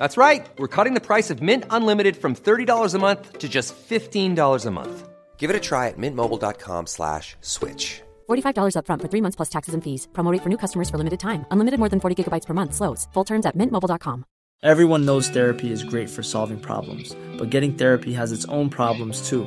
That's right. We're cutting the price of Mint Unlimited from $30 a month to just $15 a month. Give it a try at mintmobile.com slash switch. $45 upfront for three months plus taxes and fees. Promo rate for new customers for limited time. Unlimited more than 40 gigabytes per month. Slows. Full terms at mintmobile.com. Everyone knows therapy is great for solving problems, but getting therapy has its own problems too,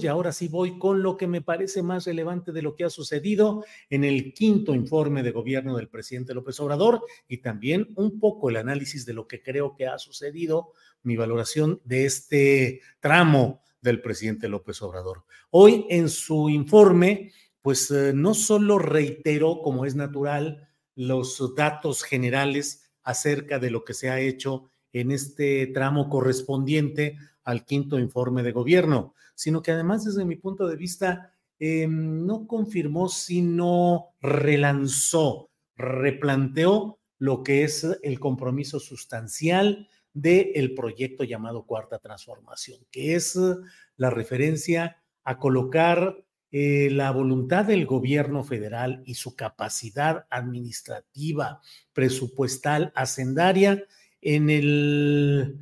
Y ahora sí voy con lo que me parece más relevante de lo que ha sucedido en el quinto informe de gobierno del presidente López Obrador y también un poco el análisis de lo que creo que ha sucedido, mi valoración de este tramo del presidente López Obrador. Hoy en su informe, pues eh, no solo reiteró, como es natural, los datos generales acerca de lo que se ha hecho en este tramo correspondiente al quinto informe de gobierno, sino que además desde mi punto de vista eh, no confirmó, sino relanzó, replanteó lo que es el compromiso sustancial del proyecto llamado Cuarta Transformación, que es la referencia a colocar eh, la voluntad del gobierno federal y su capacidad administrativa, presupuestal, hacendaria en el,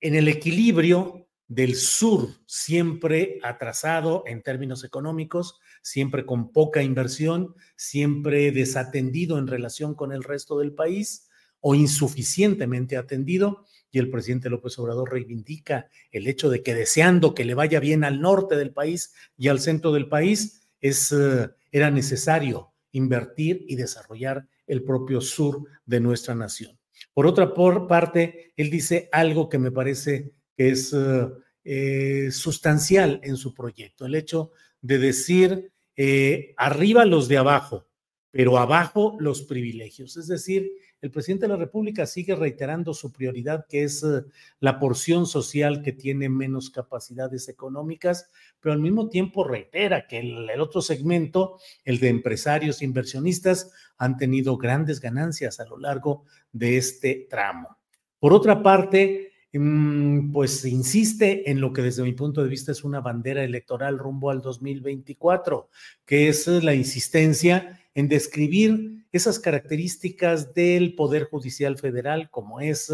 en el equilibrio del sur, siempre atrasado en términos económicos, siempre con poca inversión, siempre desatendido en relación con el resto del país o insuficientemente atendido. Y el presidente López Obrador reivindica el hecho de que deseando que le vaya bien al norte del país y al centro del país, es, uh, era necesario invertir y desarrollar el propio sur de nuestra nación. Por otra por parte, él dice algo que me parece que es uh, eh, sustancial en su proyecto, el hecho de decir eh, arriba los de abajo, pero abajo los privilegios. Es decir, el presidente de la República sigue reiterando su prioridad, que es uh, la porción social que tiene menos capacidades económicas, pero al mismo tiempo reitera que el, otro segmento, el de empresarios inversionistas, han tenido grandes ganancias a lo largo de este tramo. Por otra parte, mm, pues insiste en lo que desde mi punto de vista es una bandera electoral rumbo al 2024, que es la insistencia en describir esas características del Poder Judicial Federal, como es,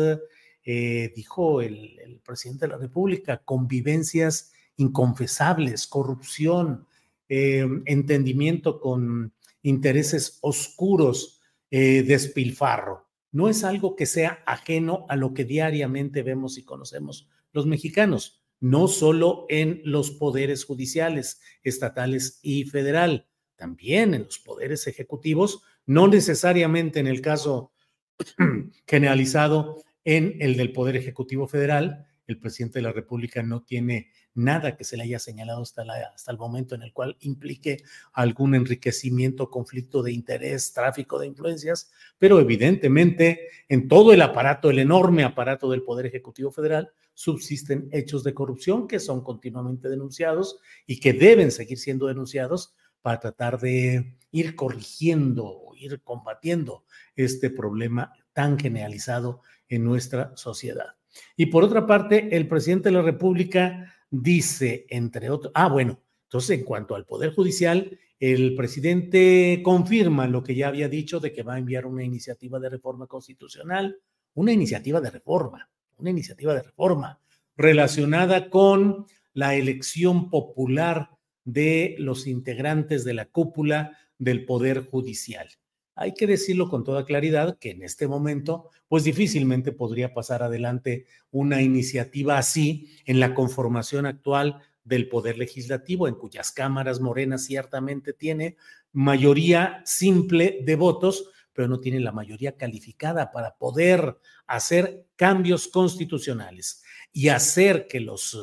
eh, dijo el, presidente de la República, convivencias inconfesables, corrupción, eh, entendimiento con intereses oscuros, eh, despilfarro. No es algo que sea ajeno a lo que diariamente vemos y conocemos los mexicanos, no solo en los poderes judiciales, estatales y federal, también en los poderes ejecutivos, no necesariamente en el caso generalizado en el del Poder Ejecutivo Federal. El presidente de la República no tiene nada que se le haya señalado hasta, hasta el momento en el cual implique algún enriquecimiento, conflicto de interés, tráfico de influencias, pero evidentemente en todo el aparato, el enorme aparato del Poder Ejecutivo Federal, subsisten hechos de corrupción que son continuamente denunciados y que deben seguir siendo denunciados para tratar de ir corrigiendo ir combatiendo este problema tan generalizado en nuestra sociedad. Y por otra parte, el presidente de la República dice, entre otros, ah, bueno, entonces en cuanto al Poder Judicial, el presidente confirma lo que ya había dicho de que va a enviar una iniciativa de reforma constitucional, una iniciativa de reforma, una iniciativa de reforma relacionada con la elección popular de los integrantes de la cúpula del Poder Judicial. Hay que decirlo con toda claridad que en este momento, pues difícilmente podría pasar adelante una iniciativa así en la conformación actual del Poder Legislativo, en cuyas cámaras Morena ciertamente tiene mayoría simple de votos, pero no tiene la mayoría calificada para poder hacer cambios constitucionales y hacer que los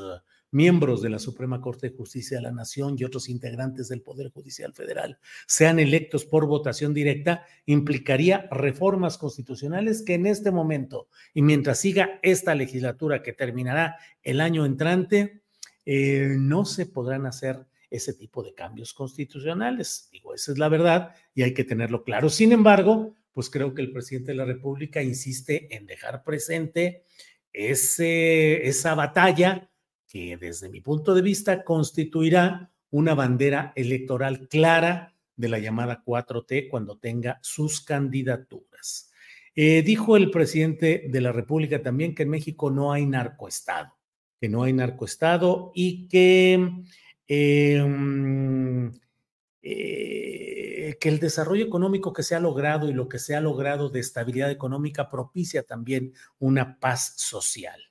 miembros de la Suprema Corte de Justicia de la Nación y otros integrantes del Poder Judicial Federal sean electos por votación directa, implicaría reformas constitucionales que en este momento y mientras siga esta legislatura que terminará el año entrante, eh, no se podrán hacer ese tipo de cambios constitucionales. Digo, esa es la verdad y hay que tenerlo claro. Sin embargo, pues creo que el presidente de la República insiste en dejar presente ese, esa batalla que desde mi punto de vista constituirá una bandera electoral clara de la llamada 4T cuando tenga sus candidaturas. Eh, dijo el presidente de la República también que en México no hay narcoestado, que no hay narcoestado y que, em, eh, que el desarrollo económico que se ha logrado y lo que se ha logrado de estabilidad económica propicia también una paz social.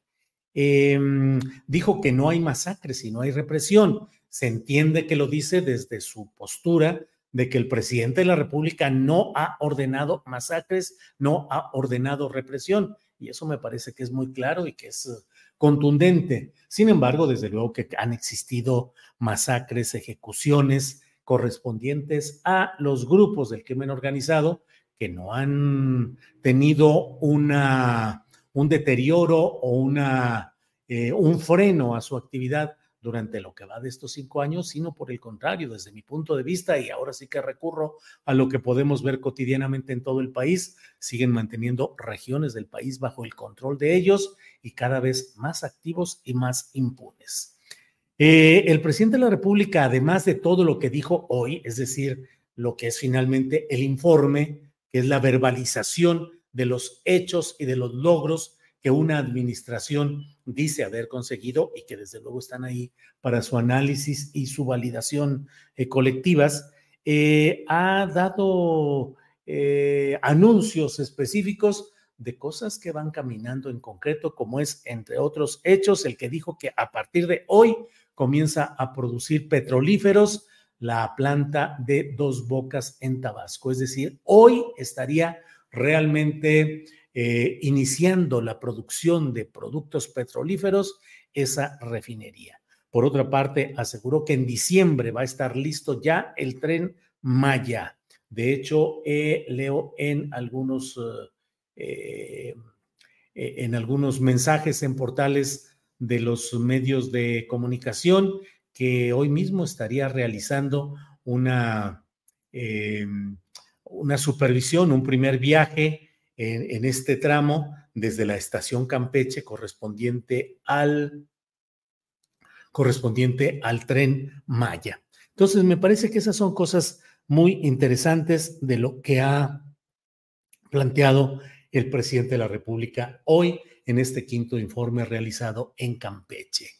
Em, dijo que no hay masacres y no hay represión. Se entiende que lo dice desde su postura de que el presidente de la República no ha ordenado masacres, no ha ordenado represión. Y eso me parece que es muy claro y que es eh, contundente. Sin embargo, desde luego que han existido masacres, ejecuciones correspondientes a los grupos del crimen organizado que no han tenido una un deterioro o una, eh, un freno a su actividad durante lo que va de estos cinco años, sino por el contrario, desde mi punto de vista, y ahora sí que recurro a lo que podemos ver cotidianamente en todo el país, siguen manteniendo regiones del país bajo el control de ellos y cada vez más activos y más impunes. Eh, el presidente de la República, además de todo lo que dijo hoy, es decir, lo que es finalmente el informe, que es la verbalización de los hechos y de los logros que una administración dice haber conseguido y que desde luego están ahí para su análisis y su validación eh, colectivas, eh, ha dado eh, anuncios específicos de cosas que van caminando en concreto, como es, entre otros hechos, el que dijo que a partir de hoy comienza a producir petrolíferos la planta de Dos Bocas en Tabasco. Es decir, hoy estaría realmente eh, iniciando la producción de productos petrolíferos esa refinería. Por otra parte, aseguró que en diciembre va a estar listo ya el tren Maya. De hecho, eh, leo en algunos, eh, en algunos mensajes en portales de los medios de comunicación que hoy mismo estaría realizando una, una supervisión, un primer viaje en, este tramo desde la estación Campeche correspondiente al correspondiente al tren Maya. Entonces, me parece que esas son cosas muy interesantes de lo que ha planteado el presidente de la República hoy en este quinto informe realizado en Campeche.